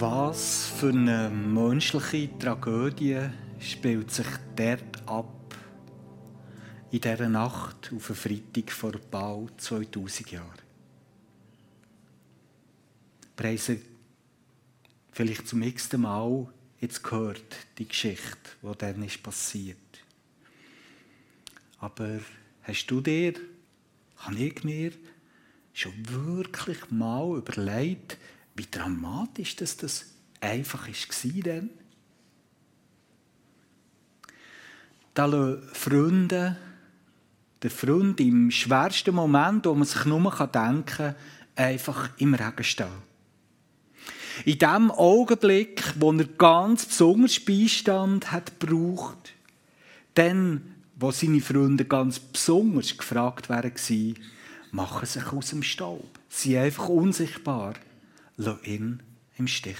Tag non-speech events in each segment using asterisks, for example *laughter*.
Was für eine menschliche Tragödie spielt sich dort ab, in dieser Nacht auf einen Freitag vor bald 2000 Jahren? Preise vielleicht zum nächsten Mal jetzt gehört, die Geschichte, die dann ist passiert. Aber hast du dir, habe ich mir schon wirklich mal überlegt, wie dramatisch das, das einfach war denn? Da lassen Freunde, der Freund im schwersten Moment, wo man sich nur denken kann, einfach im Regen stehen. In dem Augenblick, wo er ganz besonders Beistand hat gebraucht, dann, wo seine Freunde ganz besonders gefragt waren, machen sich aus dem Staub. Sie sind einfach unsichtbar. Lass ihn im Stich.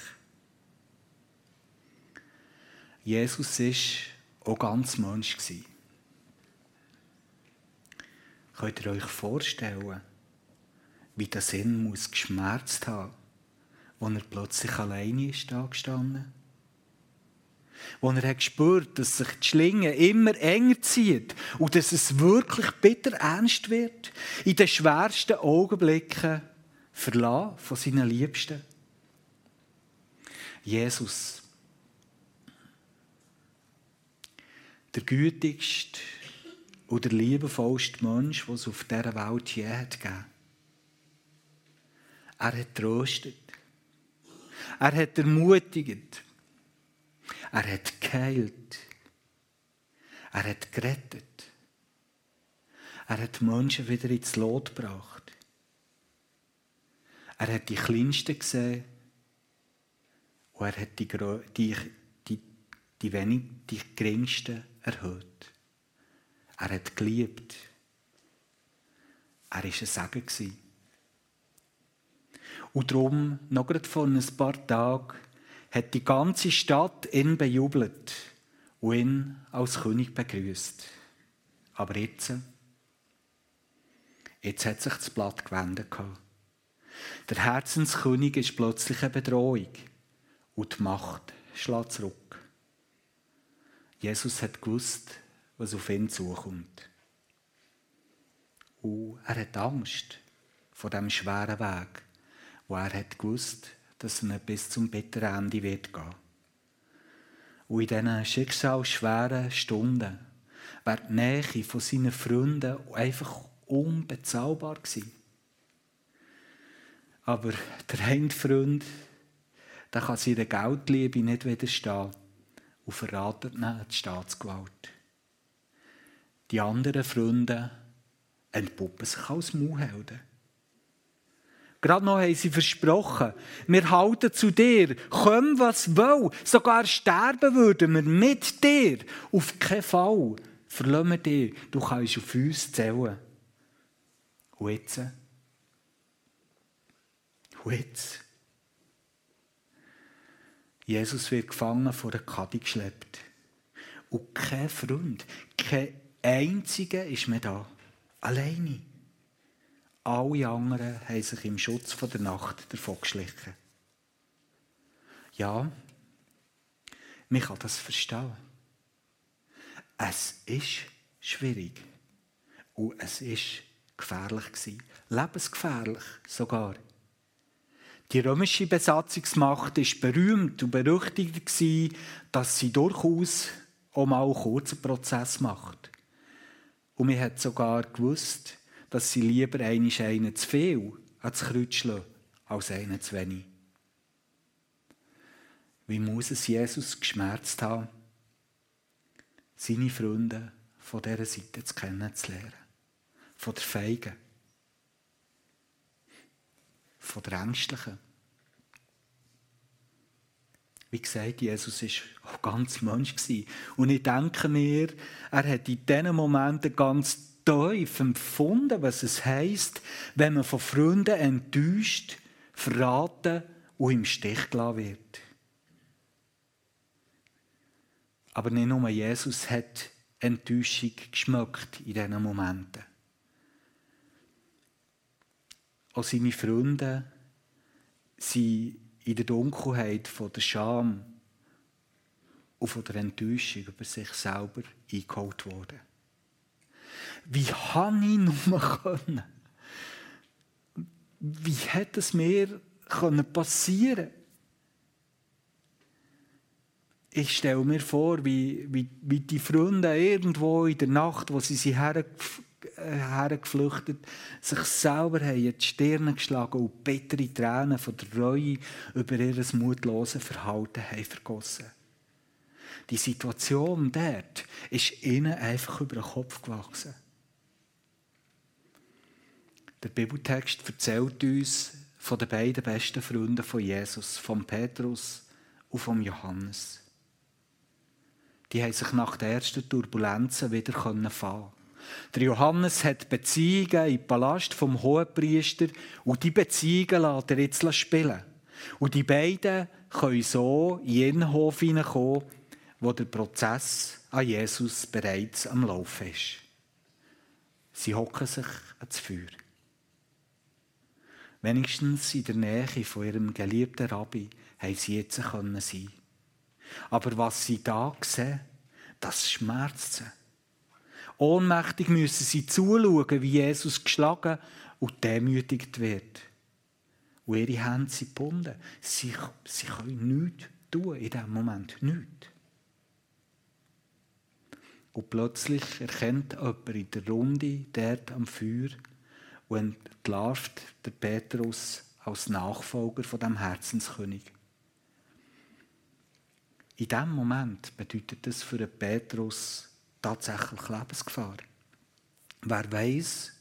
Jesus war auch ganz Mensch. Könnt ihr euch vorstellen, wie das ihn muss geschmerzt haben als er plötzlich alleine ist da gestanden? Wo er hat gespürt, dass sich die Schlinge immer enger zieht und dass es wirklich bitter ernst wird. In den schwersten Augenblicken verlassen von seinen Liebsten. Jesus, der gütigste und der liebevollste Mensch, den es auf dieser Welt je hat. Er hat tröstet. Er hat ermutigt. Er hat geheilt. Er hat gerettet. Er hat Menschen wieder ins Lot gebracht. Er hat die Kleinsten gesehen und er hat die, die, die, die, wenig, die Geringsten erhöht. Er hat geliebt. Er war ein Segen. Und darum, noch gerade vor ein paar Tagen, hat die ganze Stadt ihn bejubelt und ihn als König begrüßt. Aber jetzt, jetzt hat sich das Blatt gewendet. Der Herzenskönig ist plötzlich eine Bedrohung und die Macht schlägt zurück. Jesus hat gewusst, was auf ihn zukommt. Und er hat Angst vor dem schweren Weg wo er hat gewusst, dass er bis zum bitteren Ende wird gehen. Und in diesen schicksalsschweren Stunden war die Nähe von seinen Freunden einfach unbezahlbar gewesen. Aber der eine Freund, der kann seiner Geldliebe nicht widerstehen und verratet die Staatsgewalt. Die anderen Freunde entpuppen sich als Mauhelden. Gerade noch haben sie versprochen, wir halten zu dir, komm was will, sogar sterben würden wir mit dir. Auf keinen Fall verlassen wir dich, du kannst auf uns zählen. Und jetzt? Und? Jesus wird gefangen vor der Kadi geschleppt. Und kein Freund, kein einziger ist mehr da. Alleine. Alle anderen haben sich im Schutz von der Nacht davongeschlichen. Ja, man kann das verstehen. Es ist schwierig. Und es ist gefährlich. Lebensgefährlich sogar. Die römische Besatzungsmacht ist berühmt und berüchtigt dass sie durchaus auch mal einen kurzen Prozess macht. Und man hat sogar gewusst, dass sie lieber einen zu viel ans Kreuz als einen zu wenig. Wie muss es Jesus geschmerzt haben, seine Freunde von dieser Seite zu kennenzulernen? Von der Feigen, von der Ängstlichen. Wie gesagt, Jesus war auch ganz Mensch. Und ich denke mir, er hat in diesen Momenten ganz tief empfunden, was es heisst, wenn man von Freunden enttäuscht, verraten und im Stich gelassen wird. Aber nicht nur Jesus hat Enttäuschung geschmeckt in diesen Momenten. Auch seine Freunde waren in der Dunkelheit von der Scham und von der Enttäuschung über sich selber eingeholt worden. Wie habe ich nur *laughs* können? Wie hätte es mir passieren können? ich stelle mir vor, wie, wie, wie die Freunde irgendwo in der Nacht, wo sie sich hergef äh, hergeflüchtet, sich selber haben in die Stirne geschlagen und bittere Tränen von der Reue über ihr mutloses Verhalten haben vergossen. Die Situation dort ist ihnen einfach über den Kopf gewachsen. Der Bibeltext erzählt uns von den beiden besten Freunden von Jesus, von Petrus und von Johannes die haben sich nach den ersten Turbulenzen wieder fahren Der Johannes hat Beziehungen im Palast vom Hohenpriester und die Beziehungen lässt er jetzt spielen. Und die beiden können so in ihren Hof hineinkommen, wo der Prozess an Jesus bereits am Laufen ist. Sie hocken sich ans Feuer. Wenigstens in der Nähe von ihrem geliebten Rabbi haben sie jetzt sein aber was sie da sehen, das schmerzt sie. Ohnmächtig müssen sie zuschauen, wie Jesus geschlagen und demütigt wird. Und ihre Hände sind gebunden. Sie, sie können nichts tun in diesem Moment. Nichts. Und plötzlich erkennt jemand in der Runde dort am Feuer und entlarvt der Petrus als Nachfolger von dem Herzenskönig. In diesem Moment bedeutet das für den Petrus tatsächlich Lebensgefahr. Wer weiß,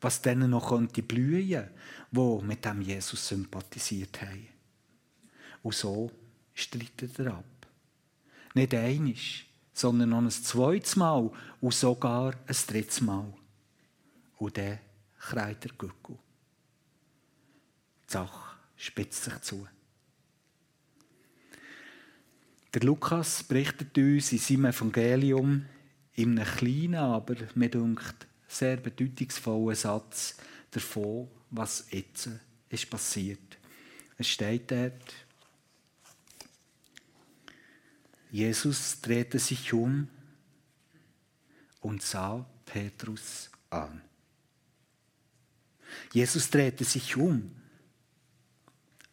was denen noch könnte blühen, wo mit dem Jesus sympathisiert haben. Und so streitet er ab. Nicht einisch, sondern noch ein zweites Mal und sogar ein drittes Mal. Und dann kreit der Gückel. Die Sache spitzt sich zu. Der Lukas berichtet uns in seinem Evangelium in einem kleinen, aber mir dunkt sehr bedeutungsvollen Satz davon, was jetzt ist passiert. Es steht dort, Jesus drehte sich um und sah Petrus an. Jesus drehte sich um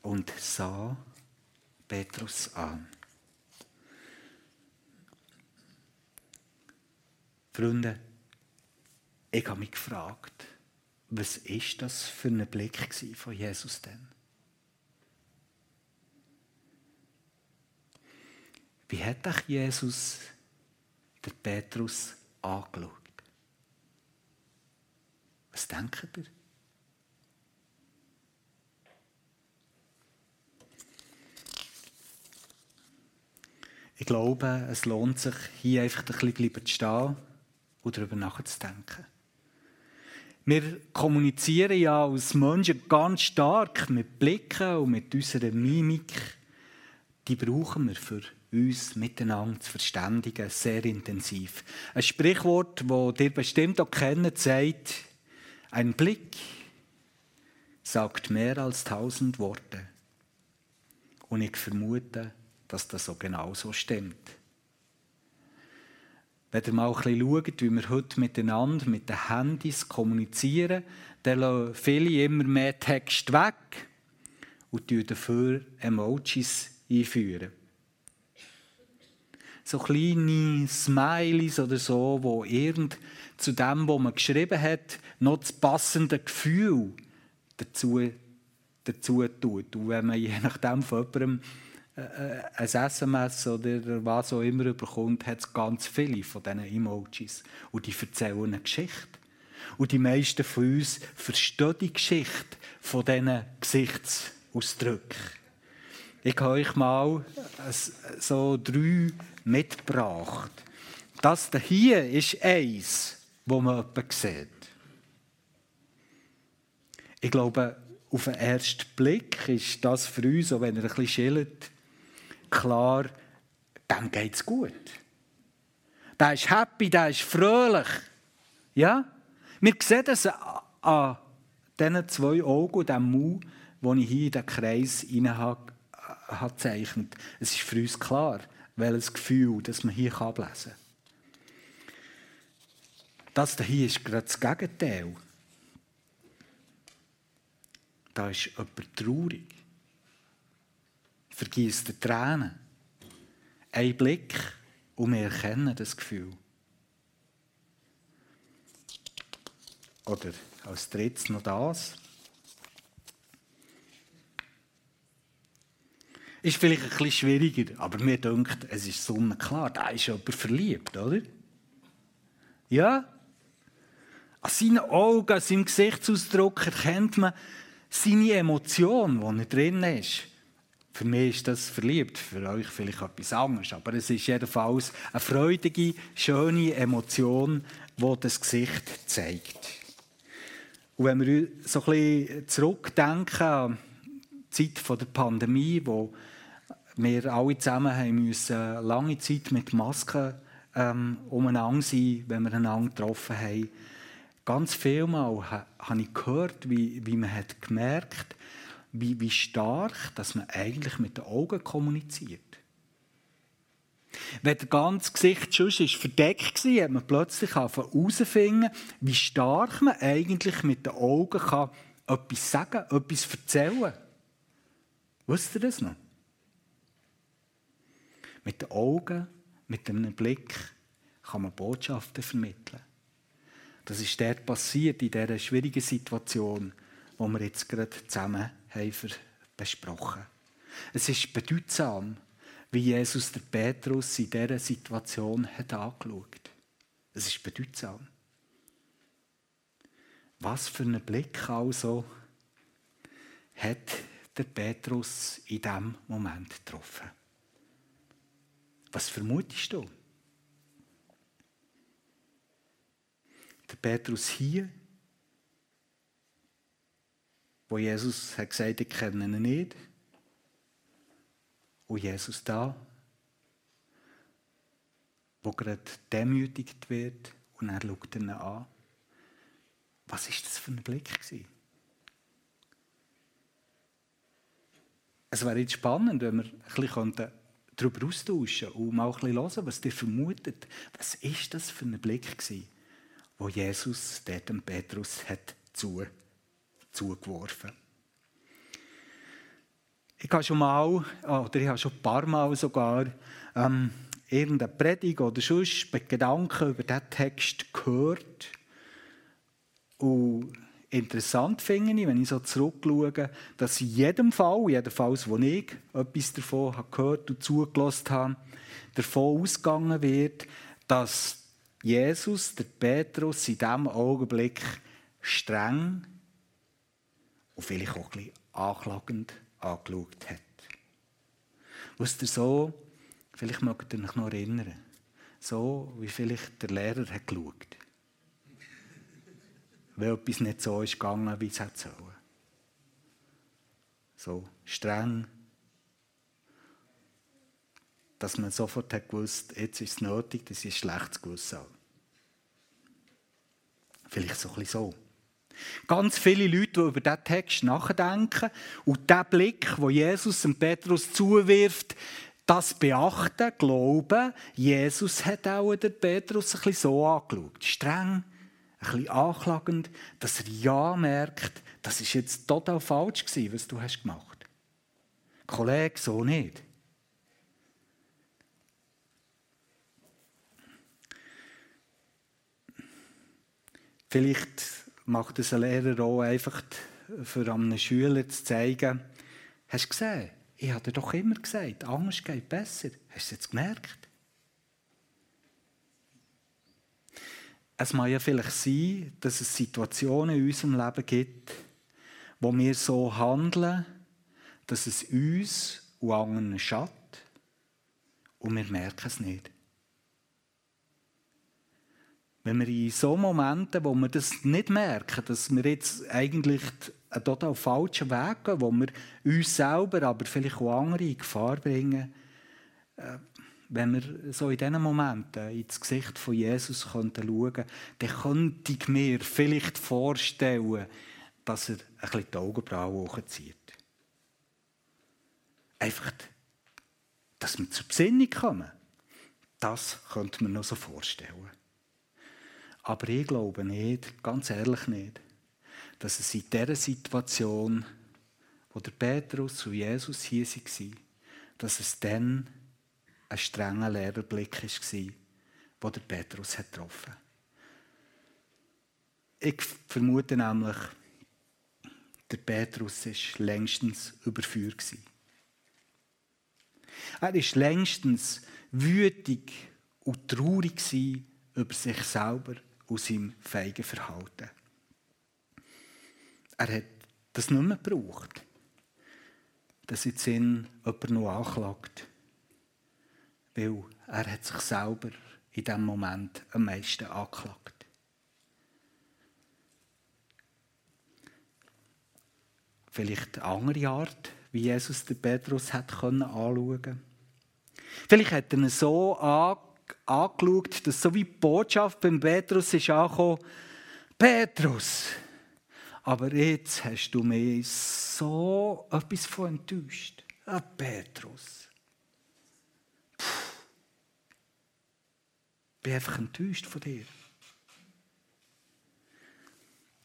und sah Petrus an. Freunde, ich habe mich gefragt, was ist das für ein Blick von Jesus denn? Wie hat dich Jesus den Petrus angeschaut? Was denkt ihr? Ich glaube, es lohnt sich, hier einfach ein bisschen zu stehen und darüber nachzudenken. Wir kommunizieren ja als Menschen ganz stark mit Blicken und mit unserer Mimik. Die brauchen wir für uns miteinander zu verständigen, sehr intensiv. Ein Sprichwort, das ihr bestimmt auch kennt, sagt, ein Blick sagt mehr als tausend Worte. Und ich vermute, dass das so genau so stimmt. Wenn ihr mal ein bisschen schaut, wie wir heute miteinander mit den Handys kommunizieren, dann lassen viele immer mehr Text weg und dafür Emojis einführen. So kleine Smileys oder so, wo irgend zu dem, was man geschrieben hat, noch das passende Gefühl dazu, dazu tut. Und wenn man je nachdem von jemandem ein SMS oder was auch immer bekommt, hat es ganz viele von diesen Emojis. Und die erzählen eine Geschichte. Und die meisten von uns verstehen die Geschichte von diesen Gesichtsausdrücken. Ich habe euch mal so drei mitgebracht. Das hier ist eins, wo man etwas sieht. Ich glaube, auf den ersten Blick ist das für uns, auch wenn er ein bisschen schillt, klar, dem geht es gut. Der ist happy, der ist fröhlich. Ja? Wir sehen das an diesen zwei Augen und diesem Mund, die ich hier in den Kreis hinein habe, gezeichnet. Es ist für uns klar, welches Gefühl das man hier ablesen kann. Das hier ist gerade das Gegenteil. Da ist jemand traurig. Vergießt Tränen. Ein Blick und wir erkennen das Gefühl. Oder als drittes noch das. Ist vielleicht ein bisschen schwieriger, aber mir denkt, es ist sonnenklar, da ist jemand verliebt, oder? Ja? An seinen Augen, an seinem Gesichtsausdruck erkennt man seine Emotion, die er drin ist. Für mich ist das verliebt, für euch vielleicht etwas anderes. Aber es ist jedenfalls eine freudige, schöne Emotion, die das Gesicht zeigt. Und wenn wir so ein bisschen zurückdenken an die Zeit der Pandemie, wo wir alle zusammen haben müssen lange Zeit mit Masken ähm, umeinander sein, wenn wir einander getroffen haben. Ganz viel Mal habe ich gehört, wie, wie man hat gemerkt wie, wie stark dass man eigentlich mit den Augen kommuniziert. Wenn das ganze Gesicht schon verdeckt war, hat man plötzlich herausfinden, wie stark man eigentlich mit den Augen kann etwas sagen, etwas erzählen kann. Wisst ihr das noch? Mit den Augen, mit einem Blick kann man Botschaften vermitteln. Das ist dort passiert, in dieser schwierigen Situation, die wir jetzt gerade zusammen haben besprochen Es ist bedeutsam, wie Jesus der Petrus in dieser Situation hat angeschaut. Es ist bedeutsam. Was für einen Blick also hat der Petrus in diesem Moment getroffen? Was vermutest du? Der Petrus hier, wo Jesus hat gesagt, ich kenne ihn nicht. Und Jesus da, wo gerade demütigt wird und er schaut ihn an. Was ist das für ein Blick gewesen? Es wäre jetzt spannend, wenn wir ein bisschen darüber austauschen und mal ein bisschen hören, was ihr vermutet. Was ist das für ein Blick gewesen, wo Jesus dem Petrus hat zu, zugeworfen Ich habe schon mal, oder ich habe schon ein paar Mal sogar, ähm, irgendeine Predigt oder sonst Gedanken über diesen Text gehört. Und interessant finde ich, wenn ich so zurückschaue, dass in jedem Fall, jedenfalls wo ich etwas davon gehört und zugelassen habe, davon ausgegangen wird, dass Jesus, der Petrus, in diesem Augenblick streng und vielleicht auch ein bisschen anklagend angeschaut hat. Was ihr so, vielleicht mögt ihr euch noch erinnern, so wie vielleicht der Lehrer hat geschaut. Weil etwas nicht so ist gegangen, wie es hätte sollen. So streng, dass man sofort hat gewusst, jetzt ist es nötig, das ist schlechtes Gewissen. Vielleicht so ein bisschen so. Ganz viele Leute, die über diesen Text nachdenken und den Blick, wo Jesus dem Petrus zuwirft, das beachten, glauben, Jesus hat auch den Petrus ein bisschen so angeschaut. Streng, ein bisschen anklagend, dass er ja merkt, das ist jetzt total falsch gewesen, was du hast gemacht. Kollege, so nicht. Vielleicht macht es ein Lehrer auch einfach für einem Schüler zu zeigen, hast du gesehen, ich habe dir doch immer gesagt, anders geht besser. Hast du es jetzt gemerkt? Es mag ja vielleicht sein, dass es Situationen in unserem Leben gibt, wo wir so handeln, dass es uns und anderen schadet und wir merken es nicht. Wenn wir in so Momenten, wo wir das nicht merken, dass wir jetzt eigentlich einen total falschen Weg gehen, wo wir uns selber, aber vielleicht auch andere in Gefahr bringen, äh, wenn wir so in diesen Momenten ins Gesicht von Jesus schauen könnten, dann könnte ich mir vielleicht vorstellen, dass er ein bisschen die Augenbrauen hochzieht. einfach, dass wir zur Besinnung kommen. Das könnte man noch so vorstellen. Aber ich glaube nicht, ganz ehrlich nicht, dass es in dieser Situation, wo der Petrus und Jesus hier waren, dass es dann ein strenger Lehrerblick war, wo der Petrus hat getroffen hat. Ich vermute nämlich, der Petrus war längstens überführt. Er war längstens wütig und traurig über sich selber und seinem feigen Verhalten. Er hat das nicht mehr gebraucht, dass jetzt ihn jemand noch anklagt. Weil er hat sich selber in diesem Moment am meisten angeklagt. Vielleicht eine andere Art, wie Jesus den Petrus hat anschauen. Vielleicht hat er ihn so angeschaut, dass so wie die Botschaft beim Petrus ist angekommen, Petrus, aber jetzt hast du mich so etwas von enttäuscht. Ah, Petrus. Puh. Ich bin einfach enttäuscht von dir.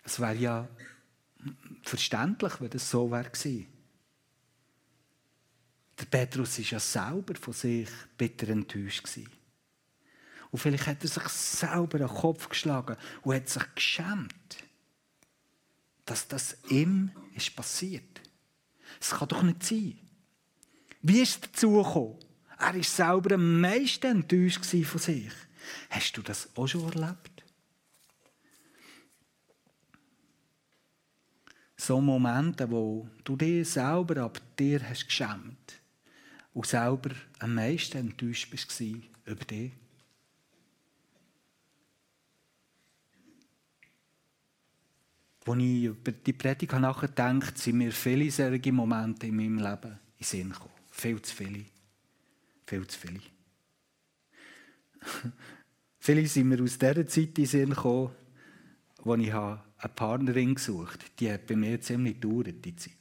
Es wäre ja verständlich, wenn das so wäre. Der Petrus war ja selber von sich bitter enttäuscht. Gewesen. Und vielleicht hat er sich selber den Kopf geschlagen und hat sich geschämt dass das ihm ist passiert. Es kann doch nicht sein. Wie ist es dazu gekommen? Er war selber am meisten enttäuscht von sich. Hast du das auch schon erlebt? So Momente, wo du dich selber ab dir hast geschämt und selber am meisten enttäuscht bist über dich. Als ich über die Predigt nachgedacht sind mir viele solche Momente in meinem Leben in den Sinn gekommen. Viel zu viele. Viel zu viele. *laughs* viele sind mir aus dieser Zeit in den Sinn gekommen, als ich eine Partnerin gesucht habe. Die hat bei mir ziemlich gedauert, die Zeit.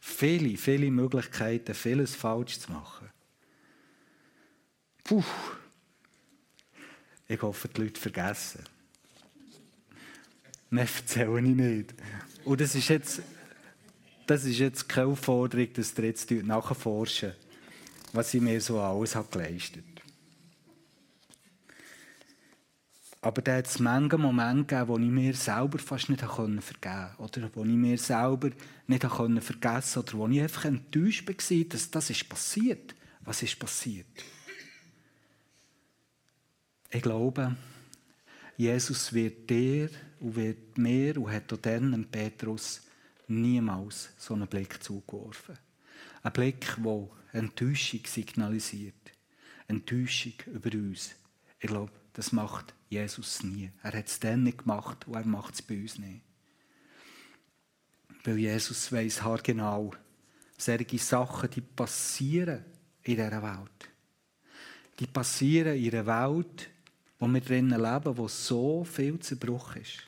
Viele, viele Möglichkeiten, vieles falsch zu machen. Puh. Ich hoffe, die Leute vergessen. *laughs* Nein, erzähle ich nicht. Und das ist jetzt, das ist jetzt keine Aufforderung, dass ihr jetzt nachforschen, was ich mir so alles habe geleistet Aber da hat es manche Momente gegeben, wo ich mir selber fast nicht vergeben konnte. Oder wo ich mir selber nicht vergessen konnte. Oder wo ich einfach enttäuscht war, dass das ist passiert. Was ist passiert? Ich glaube, Jesus wird dir und wird mir und hat auch dann Petrus niemals so einen Blick zugeworfen. Ein Blick, der Enttäuschung signalisiert. Enttäuschung über uns. Ich glaube, das macht Jesus nie. Er hat es dann nicht gemacht und er macht es bei uns nicht. Weil Jesus weiß haargenau, solche Sachen, die passieren in dieser Welt. Die passieren in einer Welt, wo wir drinnen leben, wo so viel Zerbruch ist.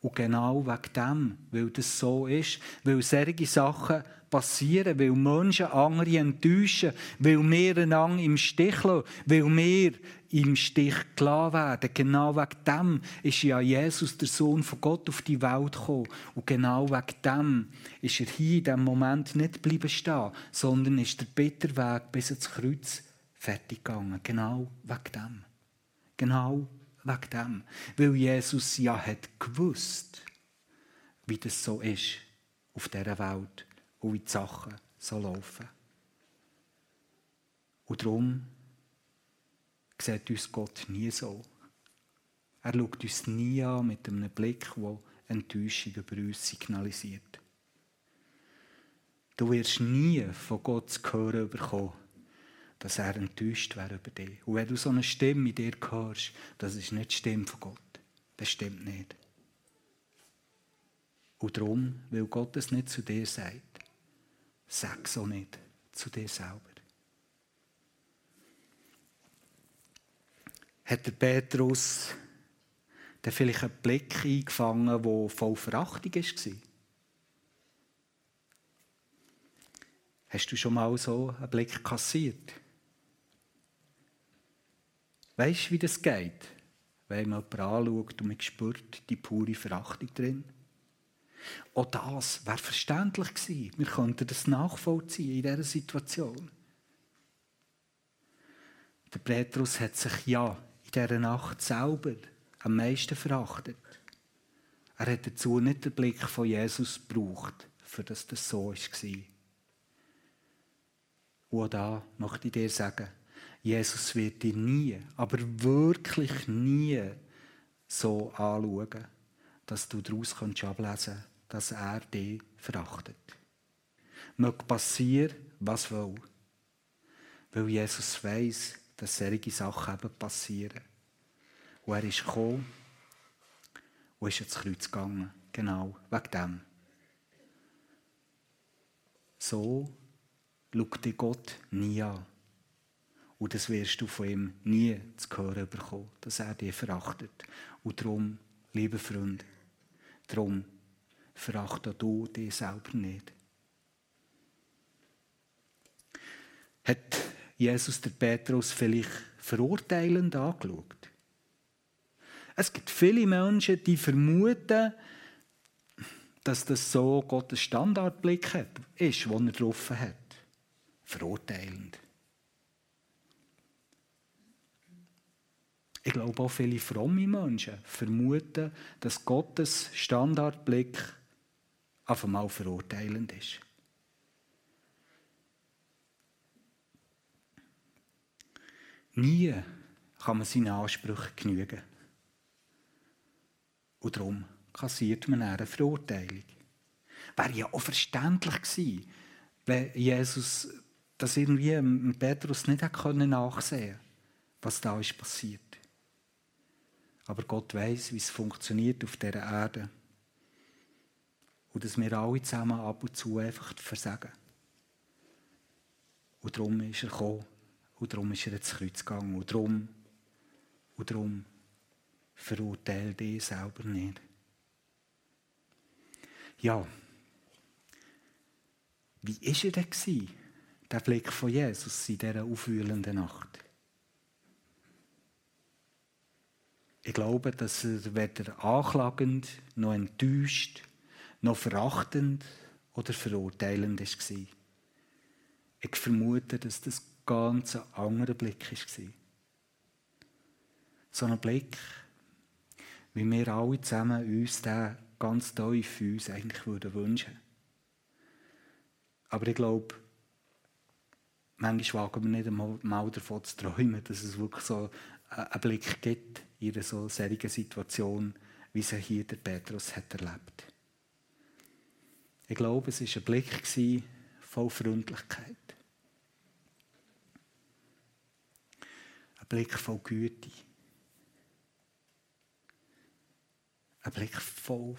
Und genau wegen dem, weil das so ist, weil solche Sachen passieren, weil Menschen andere enttäuschen, weil wir einander im Stich lassen, weil wir im Stich gelassen werden. Genau wegen dem ist ja Jesus, der Sohn von Gott, auf die Welt gekommen. Und genau wegen dem ist er hier in diesem Moment nicht bleiben stehen, sondern ist der Bitterweg bis ins Kreuz fertig gegangen. Genau wegen dem. Genau wegen dem. Weil Jesus ja hat gewusst, wie das so ist auf dieser Welt und wie die Sachen so laufen. Und darum sieht uns Gott nie so. Er schaut uns nie an mit einem Blick, der Enttäuschung über uns signalisiert. Du wirst nie von Gott zu hören bekommen, dass er enttäuscht wäre über dich. Und wenn du so eine Stimme in dir hörst, das ist nicht die Stimme von Gott. Das stimmt nicht. Und darum, weil Gott es nicht zu dir sagt, sag so nicht zu dir selber. Hat der Petrus dann vielleicht einen Blick eingefangen, der voll Verachtung war? Hast du schon mal so einen Blick kassiert? Weißt du, wie das geht? Wenn man jemanden anschaut und man spürt die pure Verachtung drin. Auch das wäre verständlich gewesen. Wir könnten das nachvollziehen in dieser Situation. Der Petrus hat sich ja in dieser Nacht selber am meisten verachtet. Er hat dazu nicht den Blick von Jesus gebraucht, für das das so war. Und da möchte ich dir sagen, Jesus wird dich nie, aber wirklich nie so anschauen, dass du daraus ablesen kannst, dass er dich verachtet. Möge passieren, was will. Weil Jesus weiß, dass solche Sachen eben passieren. Und er ist gekommen und ist ins Kreuz gegangen. Genau, wegen dem. So schaut dich Gott nie an. Und das wirst du von ihm nie zu hören bekommen, dass er dich verachtet. Und darum, liebe Freunde, darum verachte du dich selber nicht. Hat Jesus der Petrus vielleicht verurteilend angeschaut? Es gibt viele Menschen, die vermuten, dass das so Gottes Standardblick ist, den er drauf hat. Verurteilend. Ich glaube auch viele fromme Menschen vermuten, dass Gottes Standardblick auf einmal verurteilend ist. Nie kann man seinen Ansprüchen genügen. Und darum kassiert man eine Verurteilung. Wäre ja auch verständlich gewesen, wenn Jesus das irgendwie Petrus nicht nachsehen konnte, was da ist passiert. Aber Gott weiß, wie es funktioniert auf dieser Erde. Und dass wir alle zusammen ab und zu einfach versagen. Und darum ist er gekommen. Und darum ist er ins Kreuz gegangen. Und darum, und darum verurteile dich selber nicht. Ja, wie war er denn, der Blick von Jesus in dieser aufwühlenden Nacht? Ich glaube, dass er weder anklagend, noch enttäuscht, noch verachtend oder verurteilend war. Ich vermute, dass das ganz ein anderer Blick war. So ein Blick, wie wir alle zusammen uns den ganz tief für uns eigentlich würden wünschen. Aber ich glaube, manchmal wagen wir nicht einmal davon zu träumen, dass es wirklich so einen Blick gibt in einer so solchen Situation, wie sie hier der Petrus hat erlebt. Ich glaube, es war ein Blick voll Freundlichkeit. Ein Blick voll Güte. Ein Blick voll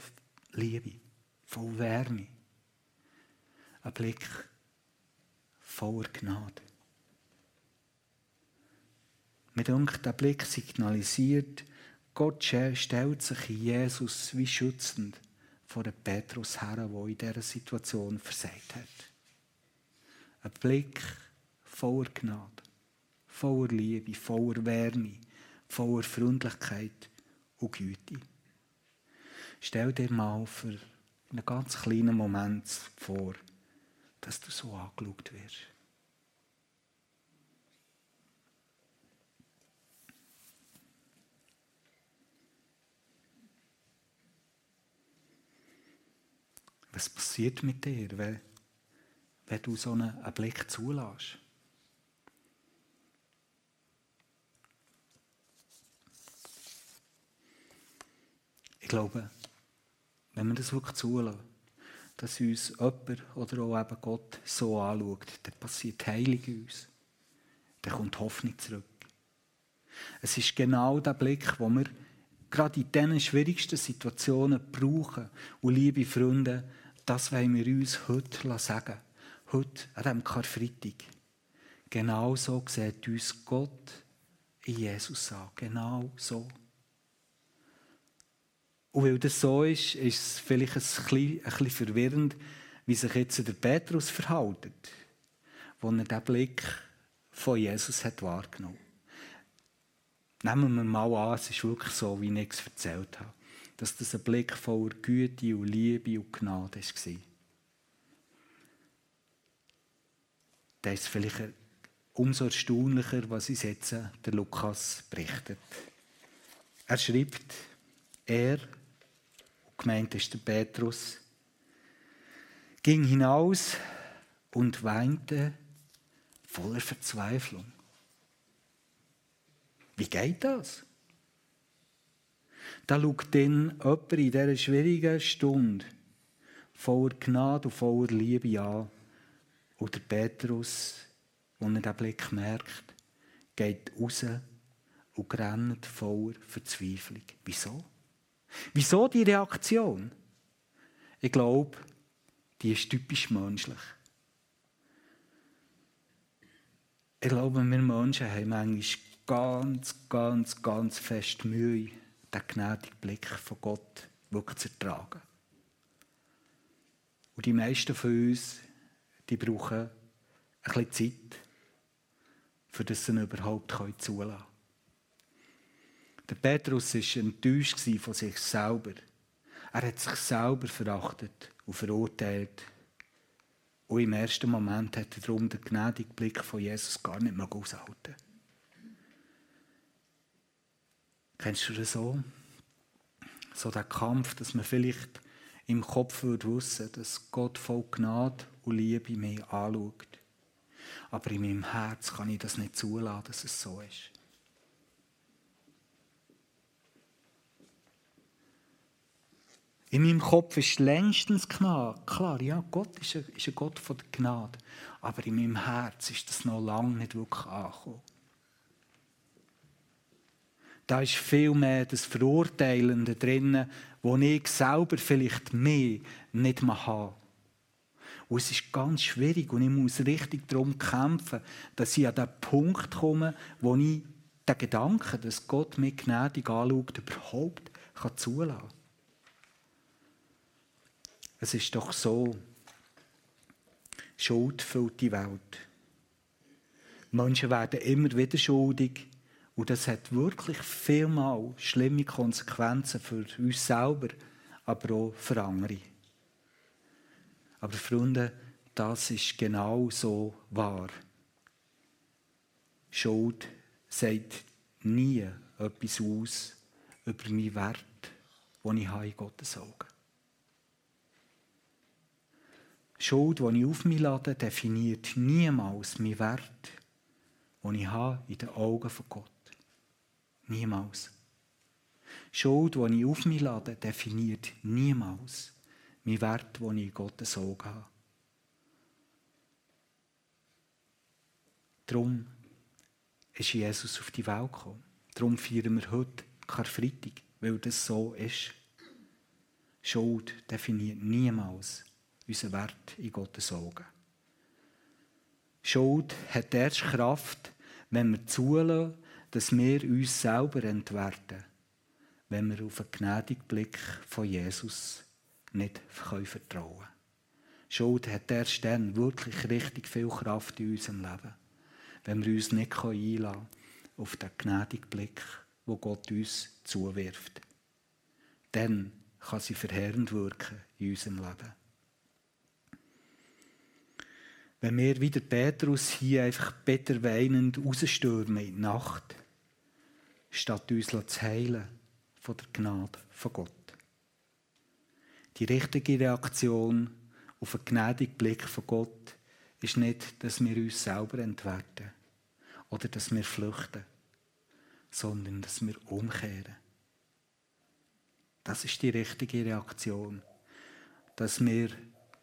Liebe, voll Wärme. Ein Blick voller Gnade. Mir denkt, der Blick signalisiert, Gott stellt sich Jesus wie schützend vor dem Petrus her, der in dieser Situation versagt hat. Ein Blick voller Gnade, voller Liebe, voller Wärme, voller Freundlichkeit und Güte. Stell dir mal für einen ganz kleinen Moment vor, dass du so angeschaut wirst. Was passiert mit dir, wenn, wenn du so einen, einen Blick zulässt? Ich glaube, wenn wir das wirklich zulassen, dass uns jemand oder auch eben Gott so anschaut, dann passiert Heilung in uns. Dann kommt Hoffnung zurück. Es ist genau der Blick, wo wir gerade in diesen schwierigsten Situationen brauchen. Und liebe Freunde, das wollen wir uns heute sagen. Heute, an diesem Karfreitag. Genau so sieht uns Gott in Jesus an. Genau so. Und weil das so ist, ist es vielleicht ein bisschen, ein bisschen verwirrend, wie sich jetzt der Petrus verhält. wo er den Blick von Jesus hat wahrgenommen. Nehmen wir mal an, es ist wirklich so, wie ich es erzählt habe, dass das ein Blick voller Güte und Liebe und Gnade war. Dann ist vielleicht umso erstaunlicher, was uns jetzt der Lukas berichtet. Er schreibt, er, gemeint ist der Petrus, ging hinaus und weinte voller Verzweiflung. Wie geht das? Da schaut dann jemand in dieser schwierigen Stunde voller Gnade und voller Liebe an. Und der Petrus, als er diesen Blick merkt, geht raus und rennt voller Verzweiflung. Wieso? Wieso die Reaktion? Ich glaube, die ist typisch menschlich. Ich glaube, wir Menschen haben manchmal ganz, ganz, ganz fest Mühe, den gnädigen Blick von Gott wirklich zu ertragen. Und die meisten von uns, die brauchen ein bisschen Zeit, für das sie ihn überhaupt zulassen können. Der Petrus war enttäuscht von sich selber. Er hat sich selber verachtet und verurteilt. Und im ersten Moment hat er darum den gnädigen Blick von Jesus gar nicht mehr aushalten. Kennst du das so? So der Kampf, dass man vielleicht im Kopf würde wissen, dass Gott voll Gnade und Liebe mich anschaut. Aber in meinem Herz kann ich das nicht zulassen, dass es so ist. In meinem Kopf ist längstens klar, klar ja, Gott ist ein, ist ein Gott von der Gnade. Aber in meinem Herz ist das noch lange nicht wirklich angekommen. Da ist viel mehr das Verurteilende drin, wo ich selber vielleicht mehr nicht mehr habe. Und es ist ganz schwierig und ich muss richtig darum kämpfen, dass ich an den Punkt komme, wo ich den Gedanken, dass Gott mich gnädig anschaut, überhaupt zulassen kann. Es ist doch so, Schuld füllt die Welt. Menschen werden immer wieder schuldig und das hat wirklich vielmal schlimme Konsequenzen für uns selber, aber auch für andere. Aber Freunde, das ist genau so wahr. Schuld sagt nie etwas aus über meinen Wert, den ich in Gottes Augen Schuld, die ich auf mich lade, definiert niemals meinen Wert, den ich habe in den Augen von Gott. Niemals. Schuld, die ich auf mich lade, definiert niemals meinen Wert, den ich in Gottes Augen habe. Darum ist Jesus auf die Welt gekommen. Darum feiern wir heute Karfreitag, weil das so ist. Schuld definiert niemals unseren Wert in Gottes Augen. Schuld hat erst Kraft, wenn wir zulassen, dass wir uns selber entwerten, wenn wir auf einen gnädigen Blick von Jesus nicht vertrauen können. Schuld hat erst dann wirklich richtig viel Kraft in unserem Leben, wenn wir uns nicht einlassen können auf den gnädigen Blick, wo Gott uns zuwirft. Dann kann sie verheerend wirken in unserem Leben. Wenn wir wie der Petrus hier einfach bitter weinend rausstürmen in die Nacht, statt uns zu heilen von der Gnade von Gott. Die richtige Reaktion auf einen gnädigen Blick von Gott ist nicht, dass wir uns selber entwerten oder dass wir flüchten, sondern dass wir umkehren. Das ist die richtige Reaktion. Dass wir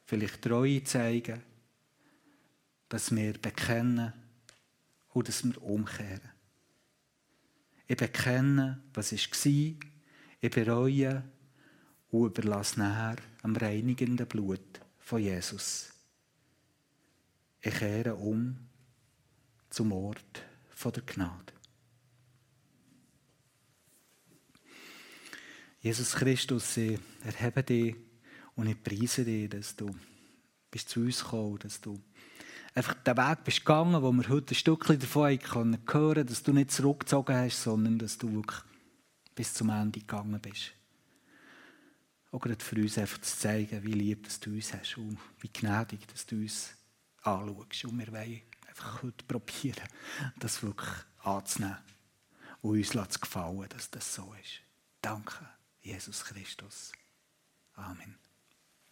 vielleicht Treue zeigen, dass wir bekennen und dass wir umkehren. Ich bekenne, was war, ich bereue und überlasse nachher am reinigenden Blut von Jesus. Ich kehre um zum Ort der Gnade. Jesus Christus, ich erhebe dich und ich preise dich, dass du bis zu uns kommst, dass du einfach den Weg bist gegangen, wo wir heute ein Stückchen davon hören können, dass du nicht zurückgezogen hast, sondern dass du wirklich bis zum Ende gegangen bist. Auch gerade für uns einfach zu zeigen, wie lieb dass du uns hast und wie gnädig dass du uns anschaust. Und wir wollen einfach heute probieren, das wirklich anzunehmen und uns zu gefallen, dass das so ist. Danke, Jesus Christus. Amen.